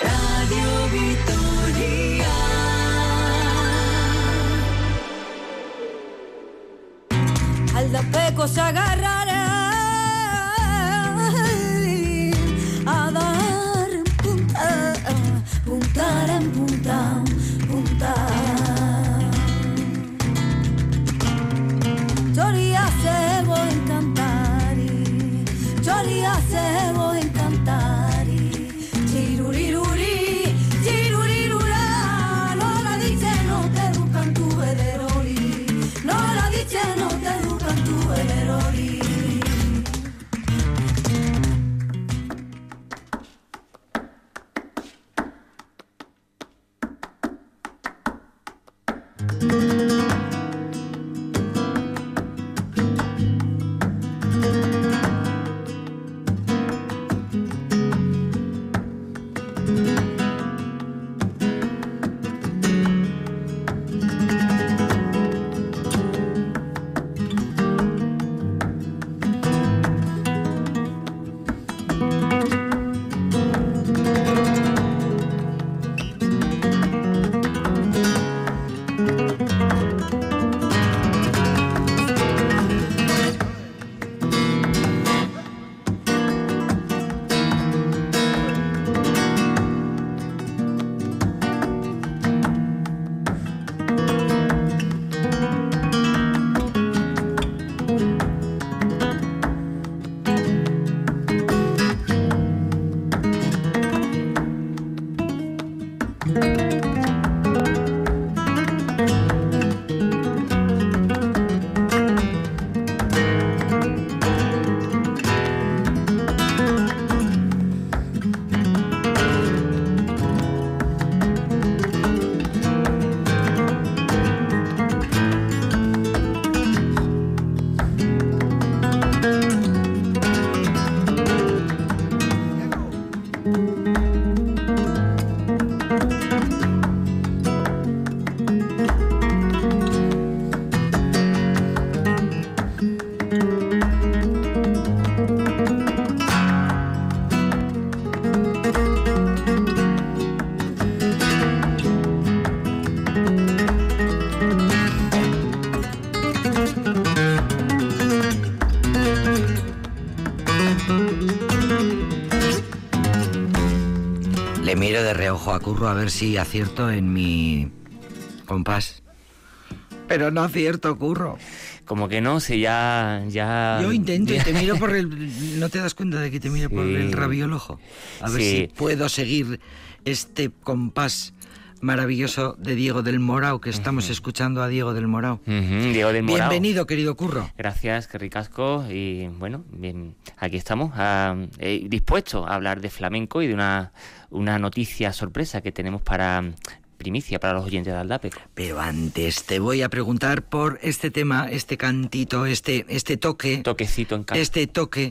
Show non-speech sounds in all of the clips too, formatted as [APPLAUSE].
Radio Victoria. Al dapeco se agarrará a Curro a ver si acierto en mi compás. Pero no acierto, Curro. Como que no, si ya... ya Yo intento y te [LAUGHS] miro por el... ¿No te das cuenta de que te miro por el rabiolojo? A ver Sí. si puedo seguir este compás maravilloso de Diego del Morao, que estamos escuchando a Diego del Morao. Diego del Morao. Bienvenido, querido Curro. Gracias, qué ricasco. Y bueno, bien, aquí estamos, ah, eh, dispuestos a hablar de flamenco y de una, una noticia sorpresa que tenemos para mm, primicia para los oyentes de Aldapeco. Pero antes te voy a preguntar por este tema, este cantito, este, este toque, Toquecito en casa. este toque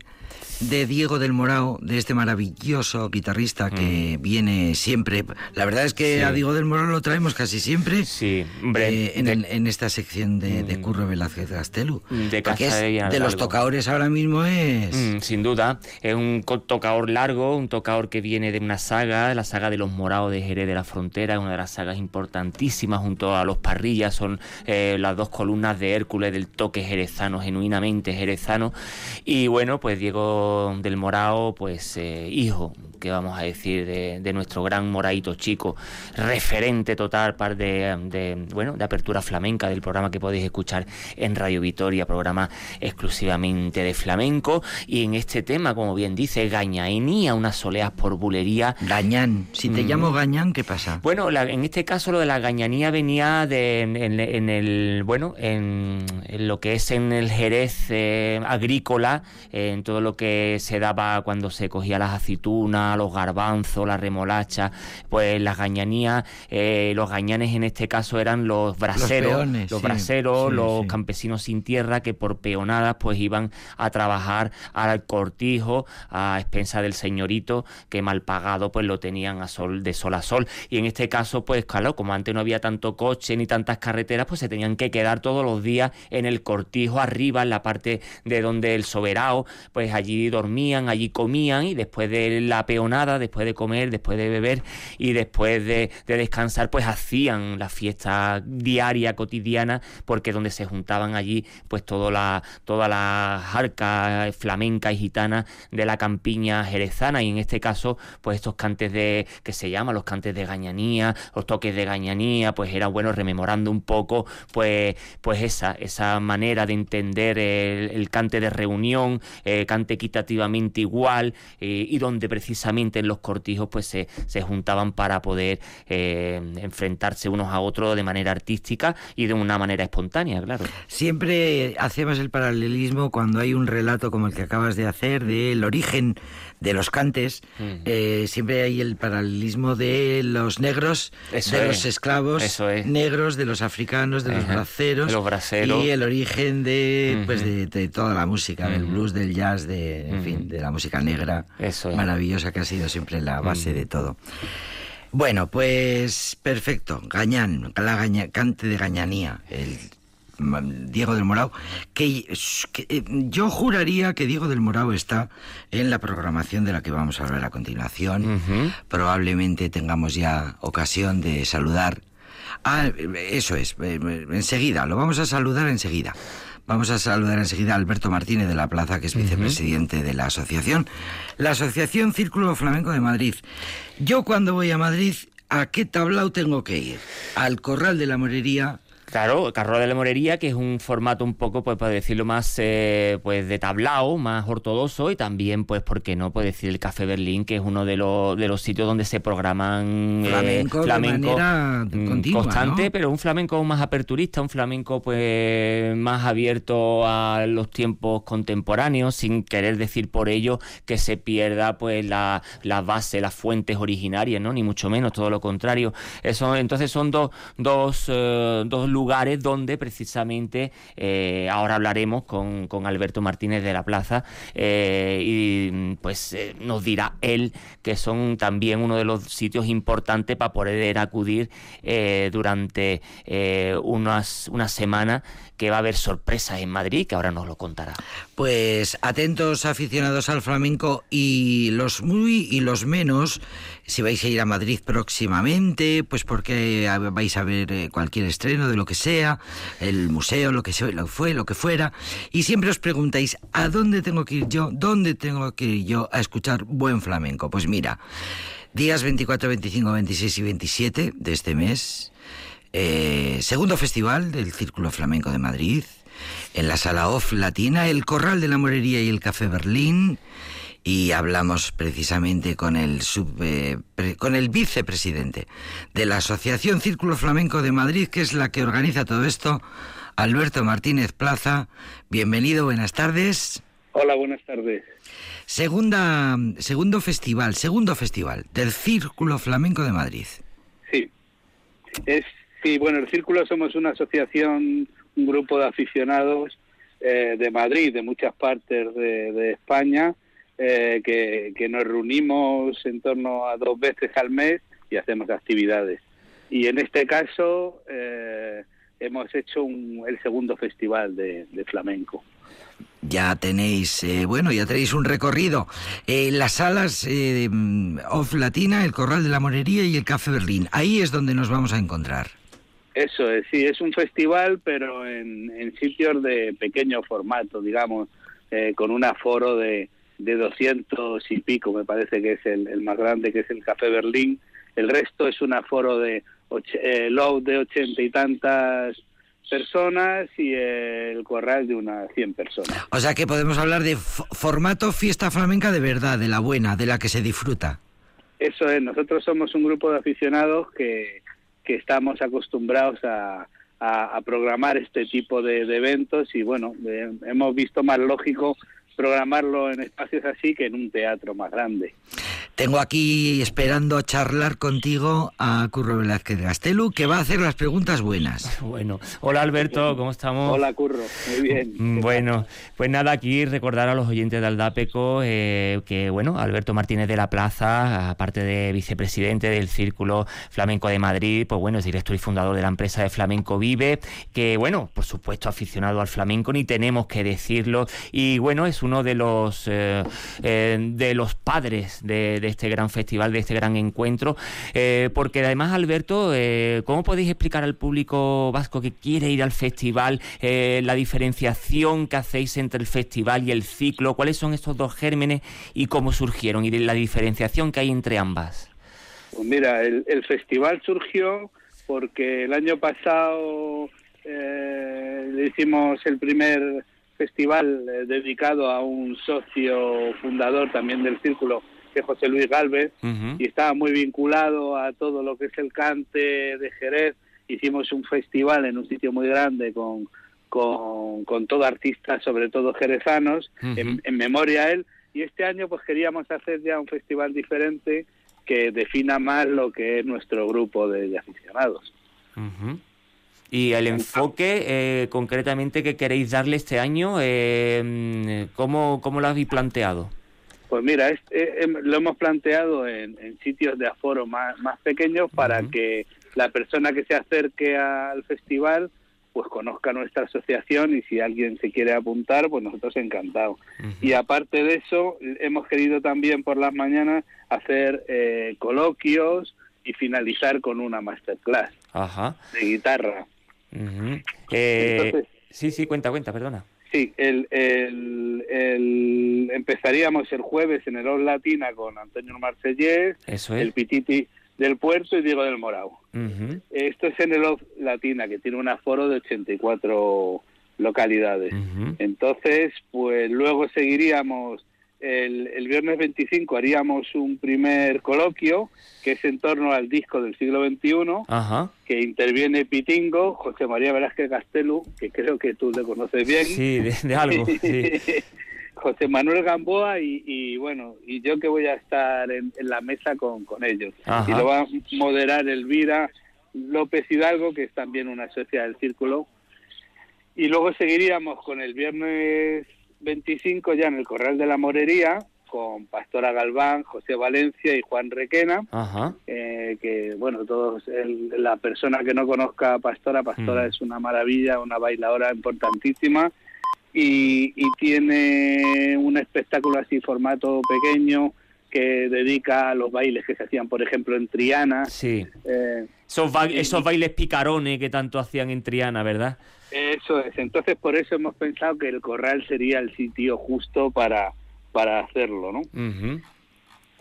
de Diego del Morao, de este maravilloso guitarrista que viene siempre. La verdad es que Mm. Sí. a Diego del Morao lo traemos casi siempre. Sí, hombre, eh, en, de- el- en esta sección de, de Mm. Curro Velázquez Gastelu. De Porque es de los tocadores ahora mismo es. Mm, sin duda, es un tocador largo, un tocador que viene de una saga, la saga de los morados de Jerez de la Frontera, una de las sagas importantísimas junto a los parrillas, son eh, las dos columnas de Hércules del toque jerezano, genuinamente jerezano. Y bueno, pues Diego del Morao, pues eh, hijo, que vamos a decir, de, de nuestro gran moraito chico, referente total par de, de, bueno, de apertura flamenca del programa que podéis escuchar en Radio Vitoria, programa exclusivamente de flamenco. Y en este tema, como bien dice, Gañainía, unas soleas por bulería. Gañán. Si te Mm. llamo Gañán, ¿qué pasa? Bueno, la- en este caso lo de la gañanía venía de, en, en- en el bueno en, en lo que es en el Jerez eh, agrícola, eh, en todo lo que se daba cuando se cogía las aceitunas, los garbanzos, la remolacha, pues las gañanías, eh, los gañanes en este caso eran los braseros, los, peones, sí, braseros, sí, los sí. campesinos sin tierra que por peonadas pues iban a trabajar al cortijo a expensa del señorito que mal pagado pues lo tenían a sol de sol a sol y en este caso pues claro como antes no había tanto coche ni tantas carreteras pues se tenían que quedar todos los días en el cortijo arriba en la parte de donde el soberano pues allí dormían allí comían y después de la peonada después de comer, después de beber y después de, de descansar, pues hacían la fiesta diaria, cotidiana, porque donde se juntaban allí, pues toda la, todas las arcas flamencas y gitanas de la campiña jerezana, y en este caso, pues estos cantes de, que se llaman los cantes de gañanía, los toques de gañanía, pues era bueno rememorando un poco, pues, pues esa, esa manera de entender el, el cante de reunión, eh, cante equitativamente igual, eh, y donde precisamente en los cortijos pues se, se juntaban para poder eh, enfrentarse unos a otros de manera artística y de una manera espontánea, claro. Siempre hacemos el paralelismo cuando hay un relato como el que acabas de hacer del origen de los cantes. Mm. eh, siempre hay el paralelismo de los negros, Eso de es, los esclavos eso es. negros, de los africanos, de los braceros. los braceros. Y el origen de, pues de, de toda la música, del blues, del jazz, de, en fin, de la música negra. Eso es. Maravillosa que ha sido siempre la base de todo. Bueno, pues perfecto. Gañán, la gaña- cante de gañanía, el ma- Diego del Morao, que, que, eh, yo juraría que Diego del Morao está en la programación de la que vamos a hablar a continuación. Probablemente tengamos ya ocasión de saludar. Ah, eso es, eh, enseguida, lo vamos a saludar enseguida. Vamos a saludar enseguida a Alberto Martínez de la Plaza, que es vicepresidente de la asociación, la Asociación Círculo Flamenco de Madrid. Yo cuando voy a Madrid, ¿a qué tablao tengo que ir? ¿Al Corral de la Morería? Claro, Carro de la Morería, que es un formato un poco, pues para decirlo más, eh, pues de tablao, más ortodoxo, y también, pues, ¿por qué no? Puede decir el Café Berlín, que es uno de los, de los sitios donde se programan eh, Flamenco de mm, continua, constante, ¿no? pero un flamenco más aperturista, un flamenco, pues, más abierto a los tiempos contemporáneos, sin querer decir por ello que se pierda, pues, la, la base, las fuentes originarias, ¿no? Ni mucho menos, todo lo contrario. Eso, entonces son dos, dos, eh, dos lugares donde precisamente eh, ahora hablaremos con, con Alberto Martínez de la Plaza eh, y pues eh, nos dirá él que son también uno de los sitios importantes para poder acudir durante unas, una semana que va a haber sorpresas en Madrid, que ahora nos lo contará. Pues atentos aficionados al flamenco y los muy y los menos, si vais a ir a Madrid próximamente, pues porque vais a ver cualquier estreno de lo que sea, el museo, lo que sea, lo fue, lo que fuera, y siempre os preguntáis, ¿a dónde tengo que ir yo? ¿Dónde tengo que ir yo a escuchar buen flamenco? Pues mira, días 24, 25, 26 y 27 de este mes, eh, segundo festival del Círculo Flamenco de Madrid, en la sala OFF Latina, el Corral de la Morería y el Café Berlín. Y hablamos precisamente con el, sub, eh, pre- con el vicepresidente de la Asociación Círculo Flamenco de Madrid, que es la que organiza todo esto, Alberto Martínez Plaza. Bienvenido, buenas tardes. Hola, buenas tardes. Segunda, segundo festival, segundo festival del Círculo Flamenco de Madrid. Sí. Es, sí, bueno, el Círculo somos una asociación, un grupo de aficionados eh, de Madrid, de muchas partes de, de España, eh, que, que nos reunimos en torno a dos veces al mes y hacemos actividades. Y en este caso eh, hemos hecho un- el segundo festival de, de flamenco. Ya tenéis, eh, bueno, ya tenéis un recorrido. Eh, las salas eh, mm, Off Latina, el Corral de la Morería y el Café Berlín. Ahí es donde nos vamos a encontrar. Eso es, sí, es un festival, pero en, en sitios de pequeño formato, digamos, eh, con un aforo de, de 200 y pico, me parece que es el, el más grande, que es el Café Berlín. El resto es un aforo de och- eh, low de ochenta y tantas personas y el corral de unas 100 personas. O sea que podemos hablar de formato fiesta flamenca de verdad, de la buena, de la que se disfruta. Eso es, nosotros somos un grupo de aficionados que, que estamos acostumbrados a, a- a programar este tipo de, de eventos y bueno, eh, hemos visto más lógico programarlo en espacios así que en un teatro más grande. Tengo aquí esperando charlar contigo a Curro Velázquez de Gastelu, que va a hacer las preguntas buenas. [LAUGHS] Bueno, hola Alberto, ¿cómo estamos? Hola Curro, muy bien. Mm, Bueno, pues nada, aquí recordar a los oyentes de Aldapeco eh, que, bueno, Alberto Martínez de la Plaza, aparte de vicepresidente del Círculo Flamenco de Madrid, pues bueno, es director y fundador de la empresa de Flamenco Vive, que, bueno, por supuesto aficionado al flamenco, ni tenemos que decirlo, y bueno, es uno de los, eh, eh, de los padres de, de este gran festival, de este gran encuentro, eh, porque además, Alberto, eh, ¿cómo podéis explicar al público vasco que quiere ir al festival eh, la diferenciación que hacéis entre el festival y el ciclo? ¿Cuáles son estos dos gérmenes y cómo surgieron y la diferenciación que hay entre ambas? Pues mira, el, el festival surgió porque el año pasado eh, hicimos el primer festival eh, dedicado a un socio fundador también del círculo, es José Luis Galvez, y estaba muy vinculado a todo lo que es el cante de Jerez. Hicimos un festival en un sitio muy grande con, con, con todo artistas, sobre todo jerezanos, en, en memoria a él. Y este año pues queríamos hacer ya un festival diferente que defina más lo que es nuestro grupo de, de aficionados. Y el enfoque eh, concretamente que queréis darle este año, eh, ¿cómo, ¿cómo lo habéis planteado? Pues mira, es- eh, em- lo hemos planteado en, en sitios de aforo más, más pequeños para que la persona que se acerque al festival pues conozca nuestra asociación y si alguien se quiere apuntar, pues nosotros encantados. Y aparte de eso, hemos querido también por las mañanas hacer eh, coloquios y finalizar con una masterclass Ajá. de guitarra. Eh, Entonces- sí, sí, cuenta, cuenta, perdona. Sí, el, el, el- empezaríamos el jueves en el Os Latina con Antonio Marcellés, es. el Pititi del Puerto y Diego del Morao. Esto es en el Oz Latina, que tiene un aforo de 84 localidades. Ujú. Entonces, pues luego seguiríamos el, el viernes 25, haríamos un primer coloquio, que es en torno al disco del siglo XXI, Ajá. que interviene Pitingo, José María Velázquez Castelu, que creo que tú le conoces bien. Sí, de, de algo. Sí. [LAUGHS] José Manuel Gamboa y, y, bueno, y yo que voy a estar en, en la mesa con, con ellos. Ajá. Y lo va a moderar Elvira López Hidalgo, que es también una socia del círculo. Y luego seguiríamos con el viernes 25 ya en el Corral de la Morería, con Pastora Galván, José Valencia y Juan Requena. Ajá. eh, que bueno, todos el- la persona que no conozca a Pastora, Pastora Mm. es una maravilla, una bailadora importantísima y, y tiene un espectáculo así formato pequeño que dedica a los bailes que se hacían, por ejemplo, en Triana. Sí. eh, Esos, ba- esos bailes picarones que tanto hacían en Triana, ¿verdad? eso es. Entonces, por eso hemos pensado que el Corral sería el sitio justo para, para hacerlo, ¿no? Ujú.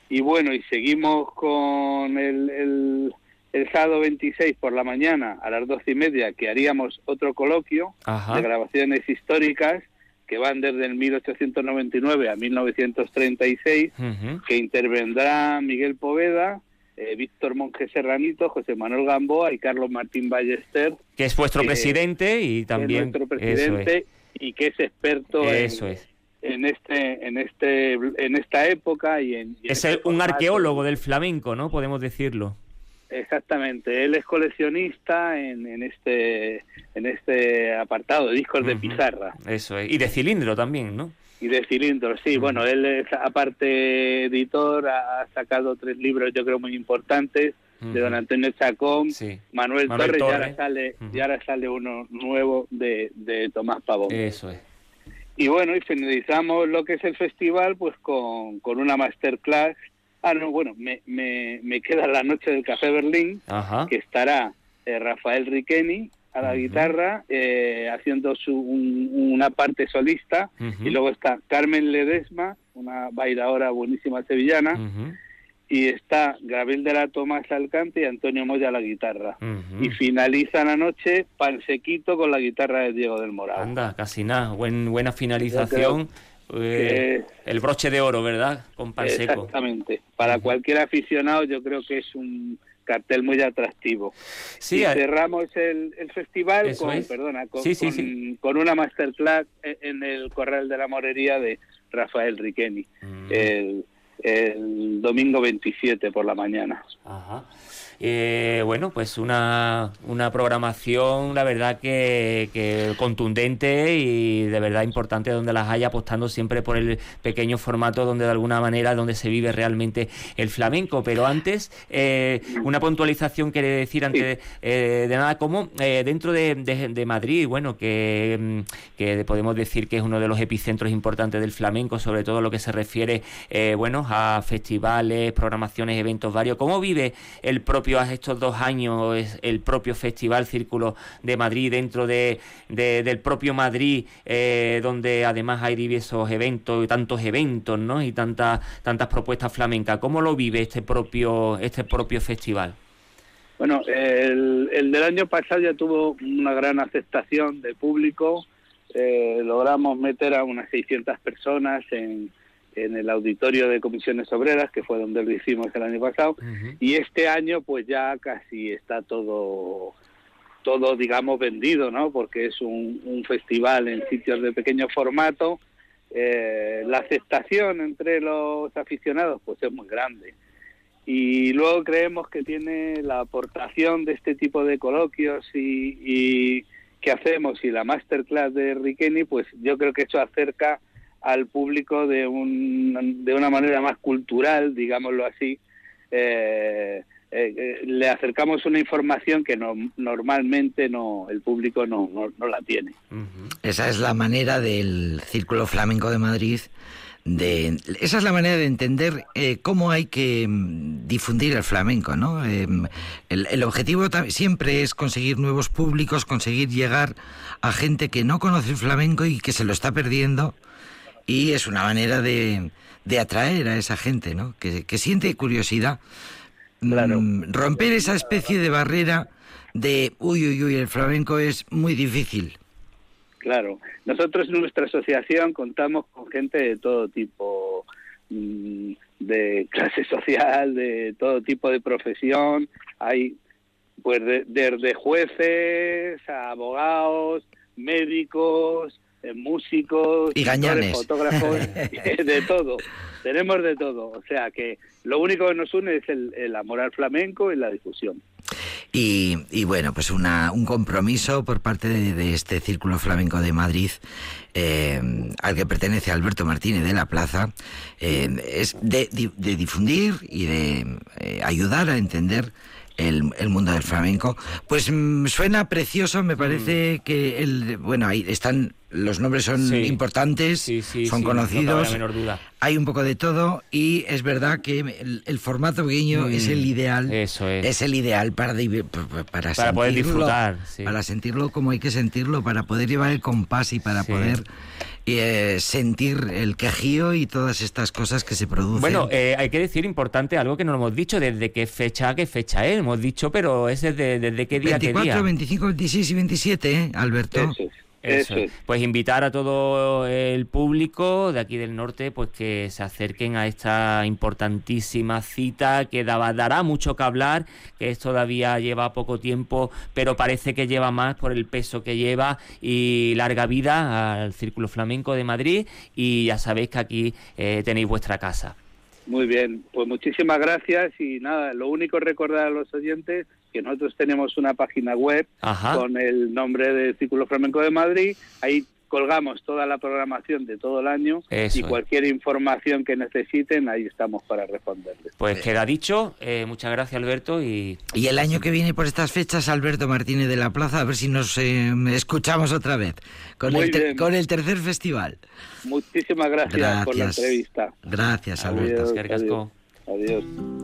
Y bueno, y seguimos con el, el, el sábado 26 por la mañana a las doce y media, que haríamos otro coloquio Ajá. de grabaciones históricas que van desde el 1899 a 1936, Ujú. que intervendrá Miguel Poveda, eh, Víctor Monge Serranito, José Manuel Gamboa y Carlos Martín Ballester, Que es vuestro que- presidente y que es también... nuestro es. presidente y que es experto en- Eso es. en, este en este en esta época y en, y en Es este un arqueólogo del flamenco, ¿no? Podemos decirlo. Exactamente, él es coleccionista en, en este en este apartado de discos de pizarra Eso es. Y de cilindro también, ¿no? Y de cilindros. Sí, bueno, él es aparte editor, ha sacado tres libros yo creo muy importantes de don Antonio Chacón, Sí. Manuel, Manuel Torres, y ahora sale y ahora sale uno nuevo de, de Tomás Pavón. Eso es. Y bueno, y finalizamos lo que es el festival pues con, con una masterclass. Ah, no, bueno, me, me, me queda la noche del Café Berlín, Ajá. que estará eh, Rafael Riqueni a la guitarra, eh, haciendo su, un- una parte solista, y luego está Carmen Ledesma, una bailadora buenísima sevillana, y está Gabriel de la Tomás al cante y Antonio Moya a la guitarra. Y finaliza la noche Pansequito con la guitarra de Diego del Morado. Anda, casi nada. Buen, buena finalización. Eh, el broche de oro, ¿verdad? Con pan seco. Exactamente. Para cualquier aficionado yo creo que es un cartel muy atractivo. Sí, y cerramos el, el festival con, es. perdona, con, Sí, sí, con- sí. con una masterclass en en el Corral de la Morería de Rafael Riqueni, Mm. el, el domingo 27 por la mañana. Ajá. Eh, bueno, pues una, una programación, la verdad que, que contundente y de verdad importante donde las haya, apostando siempre por el pequeño formato donde de alguna manera donde se vive realmente el flamenco. Pero antes, eh, una puntualización quiere decir antes de, eh, de nada, como eh, dentro de, de- de Madrid, bueno, que, mm, que podemos decir que es uno de los epicentros importantes del flamenco, sobre todo lo que se refiere, eh, bueno, a festivales, programaciones, eventos varios. ¿Cómo vive el propio, estos dos años, el propio Festival Círculo de Madrid dentro de, de- del propio Madrid, eh, donde además hay diversos eventos tantos eventos, ¿no? Y tantas tantas propuestas flamencas. ¿Cómo lo vive este propio este propio festival? Bueno, el, el del año pasado ya tuvo una gran aceptación de público. Eh, logramos meter a unas 600 personas en, en el auditorio de comisiones obreras, que fue donde lo hicimos el año pasado. Y este año pues ya casi está todo todo digamos vendido, ¿no? Porque es un, un festival en sitios de pequeño formato. Eh, la aceptación entre los aficionados pues es muy grande. Y luego creemos que tiene la aportación de este tipo de coloquios y, y que hacemos y la masterclass de Riqueni, pues yo creo que eso acerca al público de, un, de una manera más cultural, digámoslo así. Eh, eh, eh, le acercamos una información que no, normalmente no el público no, no, no la tiene. Esa es la manera del Círculo Flamenco de Madrid. De, esa es la manera de entender eh, cómo hay que mm, difundir el flamenco, ¿no? Eh, el, el objetivo siempre es conseguir nuevos públicos, conseguir llegar a gente que no conoce el flamenco y que se lo está perdiendo y es una manera de, de atraer a esa gente, ¿no? Que, que siente curiosidad. Claro. Mm, romper esa especie de barrera de, uy, uy, uy, el flamenco es muy difícil. Claro, nosotros en nuestra asociación contamos con gente de todo tipo, mm, de clase social, de todo tipo de profesión. Hay pues de- desde jueces a abogados, médicos, músicos, Y gañanes. fotógrafos, [LAUGHS] [LAUGHS] de todo. Tenemos de todo. O sea que lo único que nos une es el, el amor al flamenco y la difusión. Y, y bueno, pues una, un compromiso por parte de, de este Círculo Flamenco de Madrid, eh, al que pertenece Alberto Martínez de la Plaza, eh, es de, de difundir y de eh, ayudar a entender el, el mundo del flamenco. Pues mm, suena precioso, me parece que el, bueno, ahí están, los nombres son Sí. importantes, Sí, sí, son no conocidos. menor duda. Hay un poco de todo y es verdad que el, el formato pequeño es el ideal. Mm, Eso es. el ideal para, para, Para poder sentirlo, disfrutar, sí. Para sentirlo como hay que sentirlo, para poder llevar el compás y para Sí. poder eh, sentir el quejío y todas estas cosas que se producen. Bueno, eh, hay que decir importante algo que no lo hemos dicho, desde qué fecha qué fecha es, hemos dicho, pero es desde, desde qué día a qué 24, día. 25, 26 y 27, ¿eh, Alberto? Es. Eso Eso es. es. Pues invitar a todo el público de aquí del norte pues que se acerquen a esta importantísima cita que daba- dará mucho que hablar, que es todavía lleva poco tiempo, pero parece que lleva más por el peso que lleva y larga vida al Círculo Flamenco de Madrid y ya sabéis que aquí eh, tenéis vuestra casa. Muy bien, pues muchísimas gracias y nada, lo único es recordar a los oyentes que nosotros tenemos una página web Ajá. con el nombre de Círculo Flamenco de Madrid, ahí colgamos toda la programación de todo el año Eso y es. cualquier información que necesiten, ahí estamos para responderles. Pues queda dicho, eh, muchas gracias Alberto y Y el año que viene por estas fechas, Alberto Martínez de la Plaza, a ver si nos eh, escuchamos otra vez con Muy el, ter- bien. con el tercer festival. Muchísimas gracias, por la Gracias. entrevista. Gracias, Alberto. Adiós.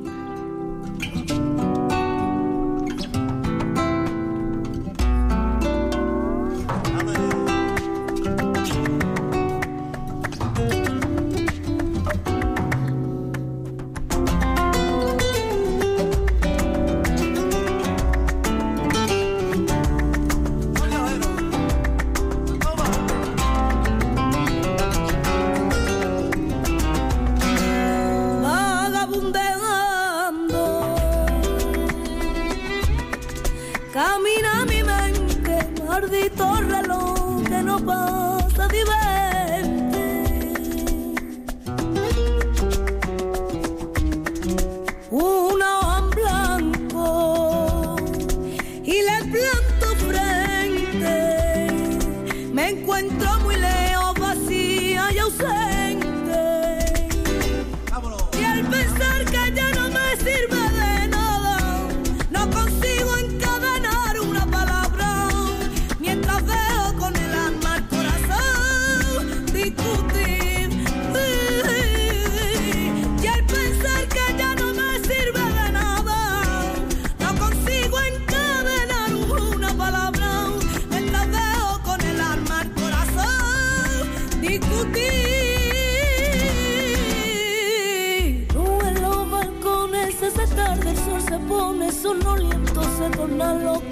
Pone sonoliento, se tornan los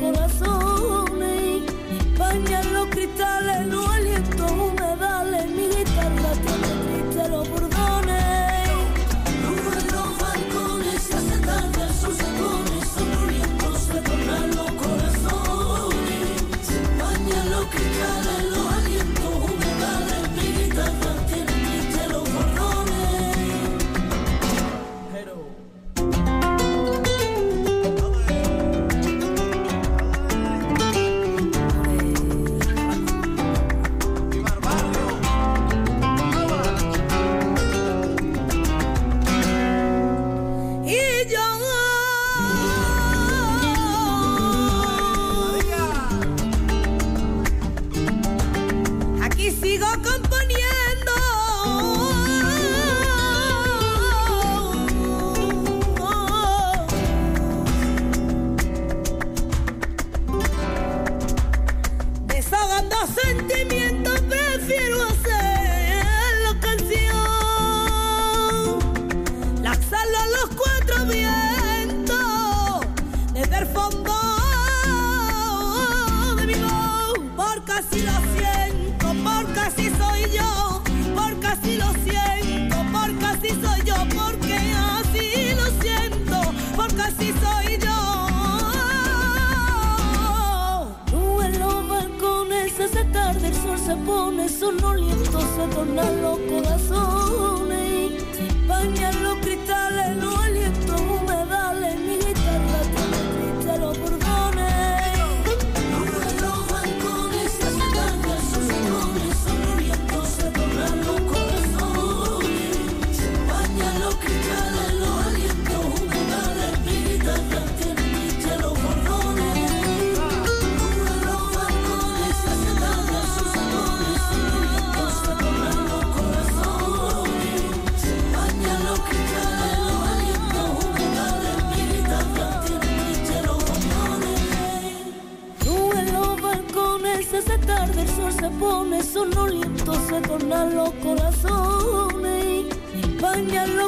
se pone sonoliento, se tornan los corazones. Se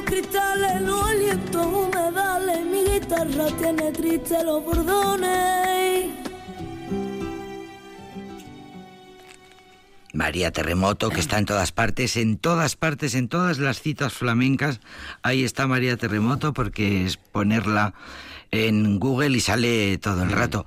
cristales, los alientos humedales, mi guitarra tiene triste los bordones. María Terremoto, que está en todas partes, en todas partes, en todas las citas flamencas. Ahí está María Terremoto porque es ponerla en Google y sale todo el rato.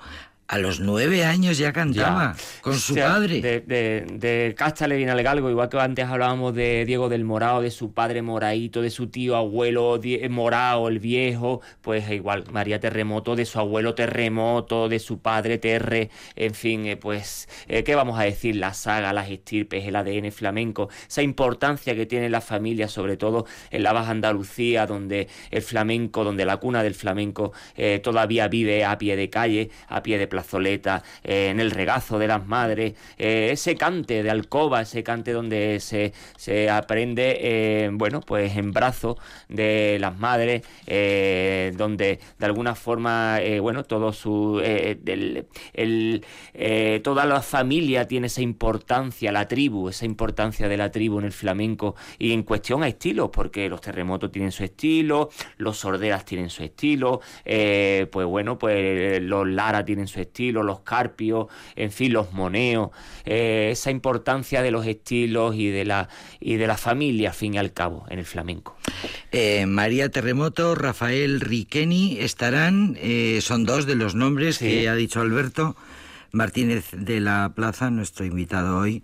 A los nueve años ya cantaba con su O sea, padre. De, de, de Casta le viene igual que antes hablábamos de Diego del Morao, de su padre Moraito, de su tío abuelo Die- Morao, el viejo, pues igual María Terremoto, de su abuelo Terremoto, de su padre Terre, en fin, eh, pues, eh, ¿qué vamos a decir? La saga, las estirpes, el ADN flamenco, esa importancia que tiene la familia, sobre todo en la Baja Andalucía, donde el flamenco, donde la cuna del flamenco eh, todavía vive a pie de calle, a pie de plazoleta, eh, en el regazo de las madres, eh, ese cante de alcoba, ese cante donde se, se aprende, eh, bueno, pues en brazos de las madres, eh, donde de alguna forma, bueno, todo su, el, eh, toda la familia tiene esa importancia, la tribu, esa importancia de la tribu en el flamenco y en cuestión a estilos, porque los terremotos tienen su estilo, los sorderas tienen su estilo, pues bueno, pues los Lara tienen su estilo, los Carpios, en fin, los Moneos, eh, esa importancia de los estilos y de la y de la familia, al fin y al cabo, en el flamenco. Eh, María Terremoto, Rafael Riqueni estarán, eh, son dos de los nombres Sí. que ha dicho Alberto Martínez de la Plaza, nuestro invitado hoy,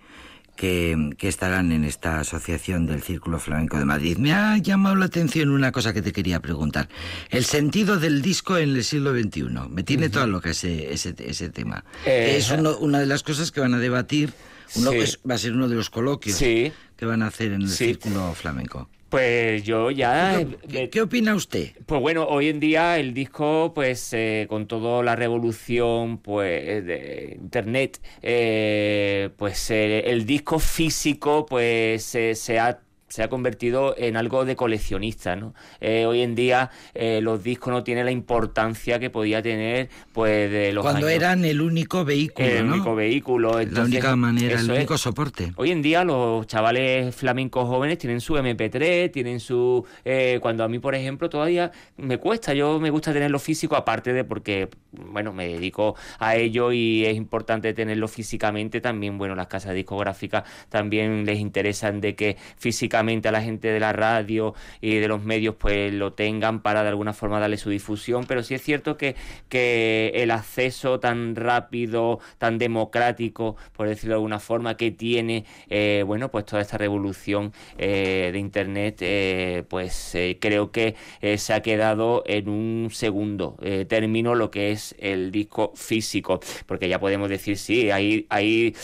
que, que estarán en esta asociación del Círculo Flamenco de Madrid. Me ha llamado la atención una cosa que te quería preguntar. El sentido del disco en el siglo XXI. Me tiene toda loca ese, ese, ese tema. Eh, es uno- una de las cosas que van a debatir, uno, Sí. es- va a ser uno de los coloquios Sí. que van a hacer en el Sí. Círculo Flamenco. Pues yo ya... ¿Qué, qué- opina usted? Pues bueno, hoy en día el disco, pues eh, con toda la revolución pues de internet, eh, pues eh, el disco físico pues eh, se ha se ha convertido en algo de coleccionista, ¿no? Eh, hoy en día eh, los discos no tienen la importancia que podía tener, pues, de los Cuando años- eran el único vehículo, el ¿no? único vehículo. la única manera, el es. único soporte. Hoy en día los chavales flamencos jóvenes tienen su MP3, tienen su... eh, cuando a mí, por ejemplo, todavía me cuesta, yo me gusta tenerlo físico, aparte de porque, bueno, me dedico a ello y es importante tenerlo físicamente, también, bueno, las casas discográficas también les interesan de que físicamente a la gente de la radio y de los medios pues lo tengan para de alguna forma darle su difusión, pero sí es cierto que, que el acceso tan rápido, tan democrático, por decirlo de alguna forma, que tiene, eh, bueno, pues toda esta revolución eh, de Internet, eh, pues creo que se ha quedado en un segundo término lo que es el disco físico, porque ya podemos decir, sí, hay, hay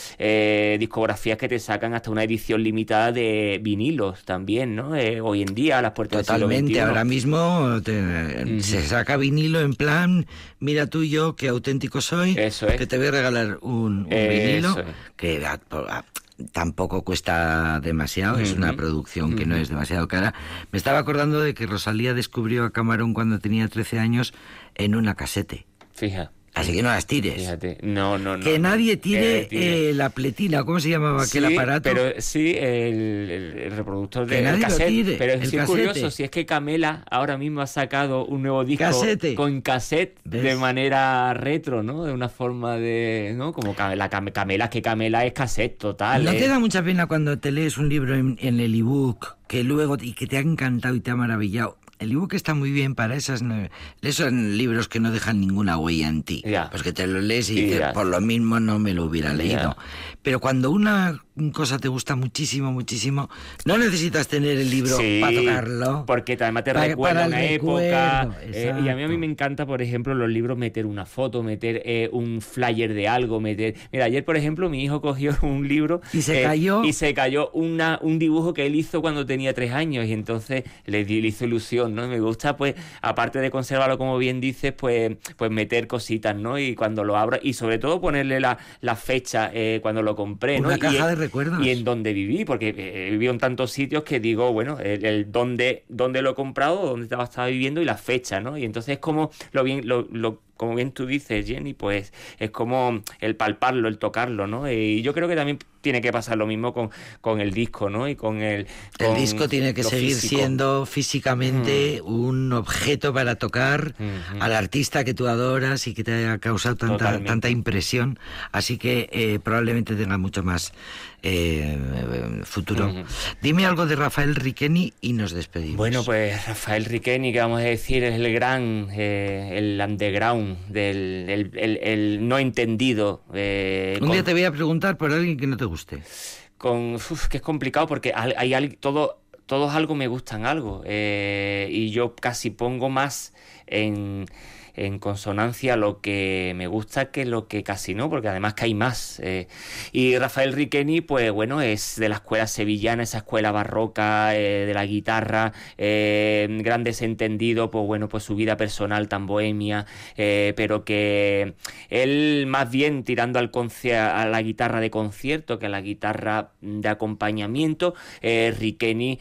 discografías que te sacan hasta una edición limitada de también, ¿no? Eh, hoy en día, a las puertas Totalmente, del ahora mismo te- se saca vinilo en plan, mira tú y yo qué auténtico soy, Eso es. que te voy a regalar un, vinilo es. que a- a- tampoco cuesta demasiado, es una producción que no es demasiado cara. Me estaba acordando de que Rosalía descubrió a Camarón cuando tenía 13 años en una casete. Fija, Así que no las tires. fíjate. No, no, no. Que nadie tire, Eh, tire. eh, la pletina, ¿cómo se llamaba aquel aparato? Pero sí, el, reproductor Que del nadie lo cassette. tire, pero es curioso, si es que Camela ahora mismo ha sacado un nuevo disco Casete. con cassette de manera retro, ¿no? De una forma de. ¿no? Como la Cam- Camela, que Camela es cassette total. ¿No ¿eh? te da mucha pena cuando te lees un libro en, en el ebook que luego y que te ha encantado y te ha maravillado? El ebook está muy bien para esas esos libros que no dejan ninguna huella en ti. Ya. Pues que te lo lees y dices, ya. por lo mismo no me lo hubiera leído. Ya. Pero cuando una cosa te gusta muchísimo, muchísimo, no necesitas tener el libro Sí, para tocarlo. Porque además te Pa- recuerda para una recuerdo, época. eh, y a mí, a mí me encanta, por ejemplo, los libros meter una foto, meter eh, un flyer de algo, meter. Mira, ayer, por ejemplo, mi hijo cogió [LAUGHS] un libro. Y se eh, cayó. Y se cayó una, un dibujo que él hizo cuando tenía tres años. Y entonces le, le hizo ilusión, ¿no? Me gusta, pues, aparte de conservarlo, como bien dices, pues, pues meter cositas, ¿no? Y cuando lo abra, y sobre todo ponerle la, la fecha eh, cuando lo compré, ¿no? Una Y caja en- de recuerdos. Y en donde viví, porque eh, he vivido en tantos sitios que digo, bueno, el, el dónde, dónde lo he comprado, dónde estaba, estaba viviendo y la fecha, ¿no? Y entonces es como lo bien, lo, lo- como bien tú dices, Jenny, pues es como el palparlo, el tocarlo, ¿no? Y yo creo que también tiene que pasar lo mismo con, con el disco, ¿no? Y con el... El disco tiene que seguir físico. siendo físicamente un objeto para tocar Ujú. al artista que tú adoras y que te haya causado tanta, Totalmente. tanta impresión. Así que eh, probablemente tenga mucho más eh, futuro. Ujú. Dime algo de Rafael Riqueni y nos despedimos. Bueno, pues Rafael Riqueni, que vamos a decir, es el gran, eh, el underground, del el, el- el no entendido. eh, Un con- día te voy a preguntar por alguien que no te guste. con uf, que es complicado porque hay al- todo todos algo me gustan algo eh, y yo casi pongo más en en consonancia lo que me gusta que lo que casi no, porque además que hay más. eh. Y Rafael Riqueni, pues bueno, es de la escuela sevillana, esa escuela barroca eh, de la guitarra, eh, gran desentendido, pues bueno, pues su vida personal tan bohemia, eh, pero que él más bien tirando al a la guitarra de concierto que a la guitarra de acompañamiento, Riqueni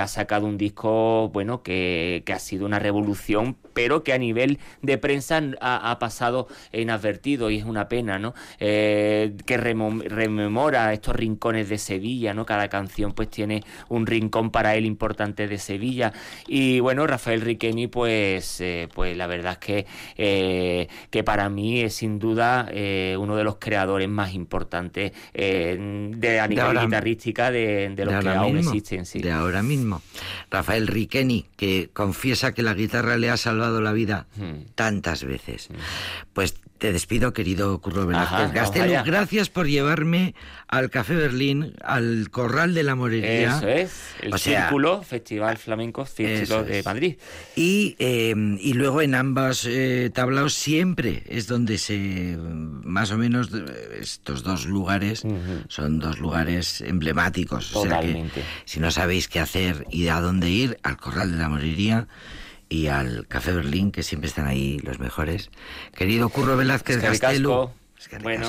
ha sacado un disco, bueno, que, que ha sido una revolución, pero que a nivel de prensa ha, ha pasado inadvertido y es una pena, ¿no? Eh, que rememora estos rincones de Sevilla, ¿no? Cada canción pues tiene un rincón para él importante de Sevilla y bueno, Rafael Riqueni pues, eh, pues la verdad es que, eh, que para mí es sin duda eh, uno de los creadores más importantes eh, de a nivel guitarrística de, de los de que aún mismo, existen, sí. De ahora mismo. Rafael Riqueni, que confiesa que la guitarra le ha salvado la vida Hmm. Tantas veces. Pues te despido, querido Curro Velázquez Gastelu. Gracias por llevarme al Café Berlín, al Corral de la Morería. Eso es, el O sea, Círculo, Festival Flamenco Círculo de. Madrid. Y, eh, y luego en ambos eh, tablaos siempre es donde se, más o menos, eh, estos dos lugares son dos lugares emblemáticos. O sea que Totalmente. si no sabéis qué hacer y a dónde ir, al Corral de la Morería y al Café Berlín, que siempre están ahí los mejores. Querido Curro Velázquez Eskerrik Gastelu. eskerrik Bueno.